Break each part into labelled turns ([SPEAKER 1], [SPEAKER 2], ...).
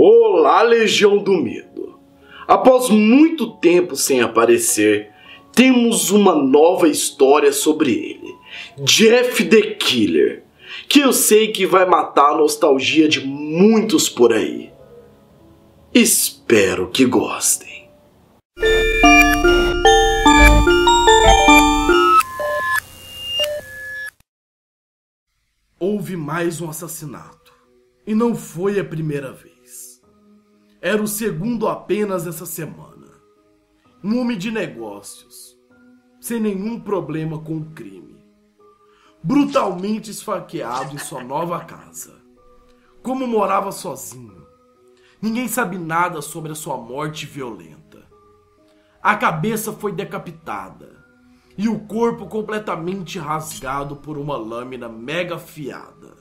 [SPEAKER 1] Olá, Legião do Medo! Após muito tempo sem aparecer, temos uma nova história sobre ele, Jeff the Killer, que eu sei que vai matar a nostalgia de muitos por aí. Espero que gostem. Houve mais um assassinato, e não foi a primeira vez. Era o segundo apenas essa semana. Um homem de negócios, sem nenhum problema com o crime. Brutalmente esfaqueado em sua nova casa. Como morava sozinho, ninguém sabe nada sobre a sua morte violenta. A cabeça foi decapitada e o corpo completamente rasgado por uma lâmina mega afiada.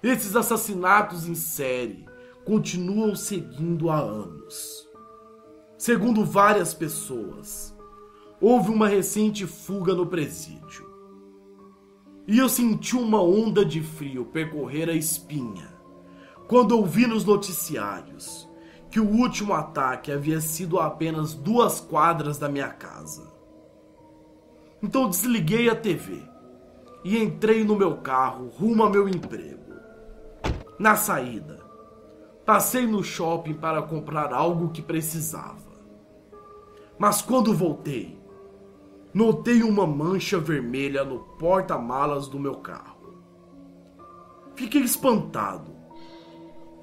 [SPEAKER 1] Esses assassinatos em série continuam seguindo há anos. Segundo várias pessoas, houve uma recente fuga no presídio. E eu senti uma onda de frio percorrer a espinha quando ouvi nos noticiários que o último ataque havia sido a apenas duas quadras da minha casa. Então desliguei a TV e entrei no meu carro rumo ao meu emprego. Na saída, Passei no shopping para comprar algo que precisava. Mas quando voltei, notei uma mancha vermelha no porta-malas do meu carro. Fiquei espantado,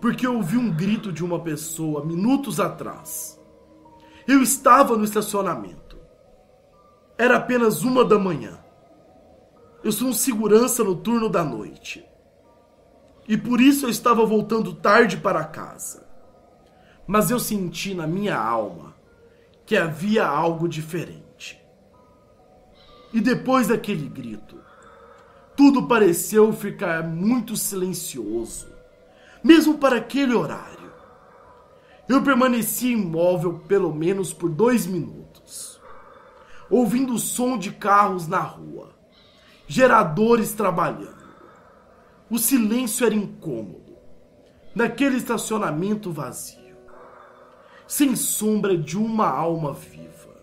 [SPEAKER 1] porque ouvi um grito de uma pessoa minutos atrás. Eu estava no estacionamento. Era apenas uma da manhã. Eu sou um segurança no turno da noite e por isso eu estava voltando tarde para casa. Mas eu senti na minha alma que havia algo diferente. E depois daquele grito, tudo pareceu ficar muito silencioso, mesmo para aquele horário. Eu permaneci imóvel pelo menos por dois minutos, ouvindo o som de carros na rua, geradores trabalhando o silêncio era incômodo. Naquele estacionamento vazio, sem sombra de uma alma viva.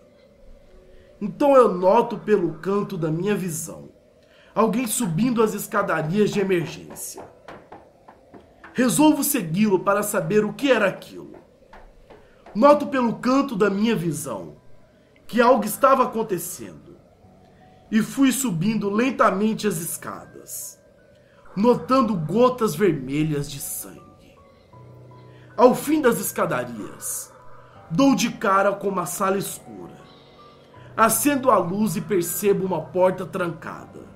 [SPEAKER 1] Então eu noto pelo canto da minha visão alguém subindo as escadarias de emergência. Resolvo segui-lo para saber o que era aquilo. Noto pelo canto da minha visão que algo estava acontecendo e fui subindo lentamente as escadas notando gotas vermelhas de sangue. Ao fim das escadarias, dou de cara com uma sala escura. Acendo a luz e percebo uma porta trancada.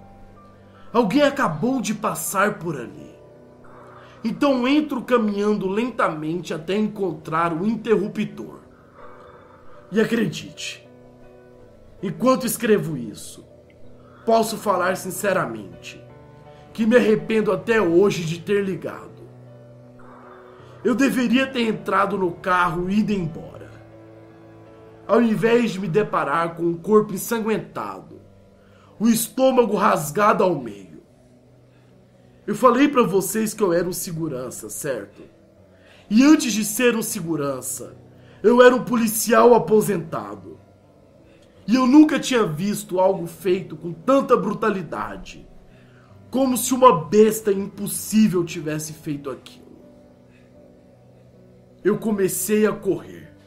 [SPEAKER 1] Alguém acabou de passar por ali. Então entro caminhando lentamente até encontrar o interruptor. E acredite, enquanto escrevo isso, posso falar sinceramente que me arrependo até hoje de ter ligado. Eu deveria ter entrado no carro e ido embora. Ao invés de me deparar com um corpo ensanguentado, o estômago rasgado ao meio. Eu falei para vocês que eu era um segurança, certo? E antes de ser um segurança, eu era um policial aposentado. E eu nunca tinha visto algo feito com tanta brutalidade como se uma besta impossível tivesse feito aquilo. Eu comecei a correr.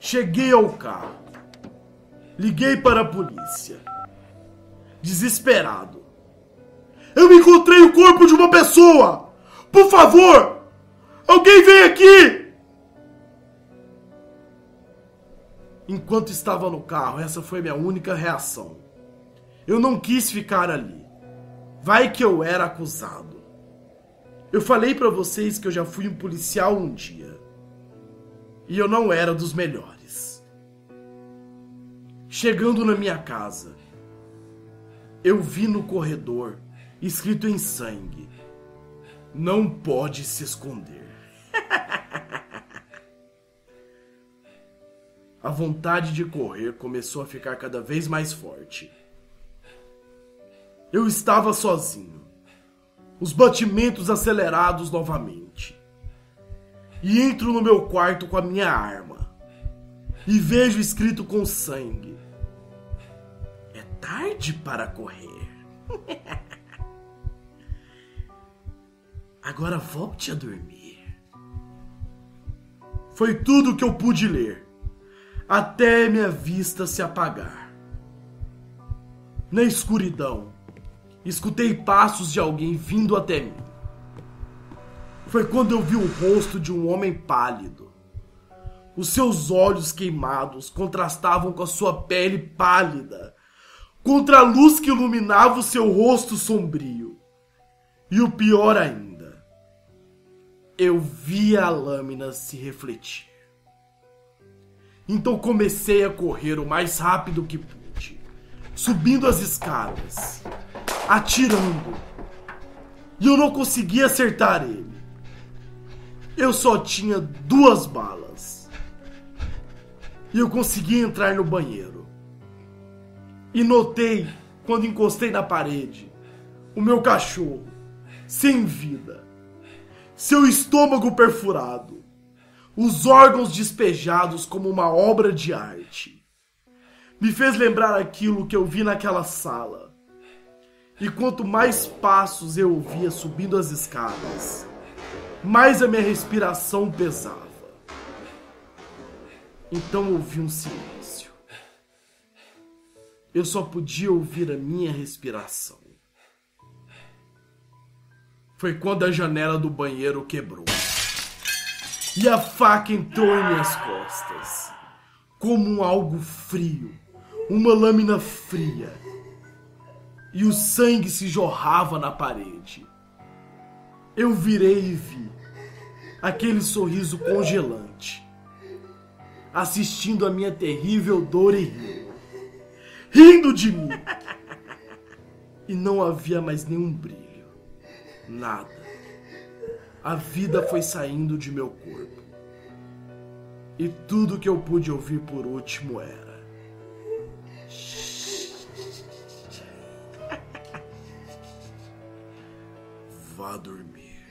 [SPEAKER 1] Cheguei ao carro. Liguei para a polícia. Desesperado. Eu encontrei o corpo de uma pessoa! Por favor! Alguém vem aqui! Enquanto estava no carro, essa foi minha única reação. Eu não quis ficar ali. Vai que eu era acusado. Eu falei para vocês que eu já fui um policial um dia. E eu não era dos melhores. Chegando na minha casa, eu vi no corredor, escrito em sangue: Não pode se esconder. a vontade de correr começou a ficar cada vez mais forte. Eu estava sozinho. Os batimentos acelerados novamente. e entro no meu quarto com a minha arma e vejo escrito com sangue: É tarde para correr. Agora volte a dormir. Foi tudo que eu pude ler, até minha vista se apagar. Na escuridão, escutei passos de alguém vindo até mim. Foi quando eu vi o rosto de um homem pálido. Os seus olhos queimados contrastavam com a sua pele pálida, contra a luz que iluminava o seu rosto sombrio. E o pior ainda, eu via a lâmina se refletir. Então comecei a correr o mais rápido que pude, subindo as escadas, atirando. E eu não conseguia acertar ele. Eu só tinha duas balas. E eu consegui entrar no banheiro. E notei, quando encostei na parede, o meu cachorro, sem vida, seu estômago perfurado, os órgãos despejados como uma obra de arte. Me fez lembrar aquilo que eu vi naquela sala. E quanto mais passos eu ouvia subindo as escadas, mais a minha respiração pesava. Então ouvi um silêncio. Eu só podia ouvir a minha respiração. Foi quando a janela do banheiro quebrou. E a faca entrou em minhas costas. Como algo frio. Uma lâmina fria. E o sangue se jorrava na parede. Eu virei e vi aquele sorriso congelante, assistindo a minha terrível dor e rindo, rindo de mim. E não havia mais nenhum brilho, nada. A vida foi saindo de meu corpo. E tudo que eu pude ouvir por último era. Vá dormir.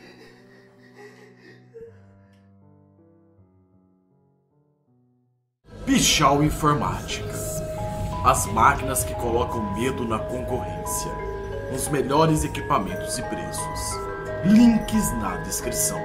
[SPEAKER 1] Pichal Informática. As máquinas que colocam medo na concorrência. Os melhores equipamentos e preços. Links na descrição.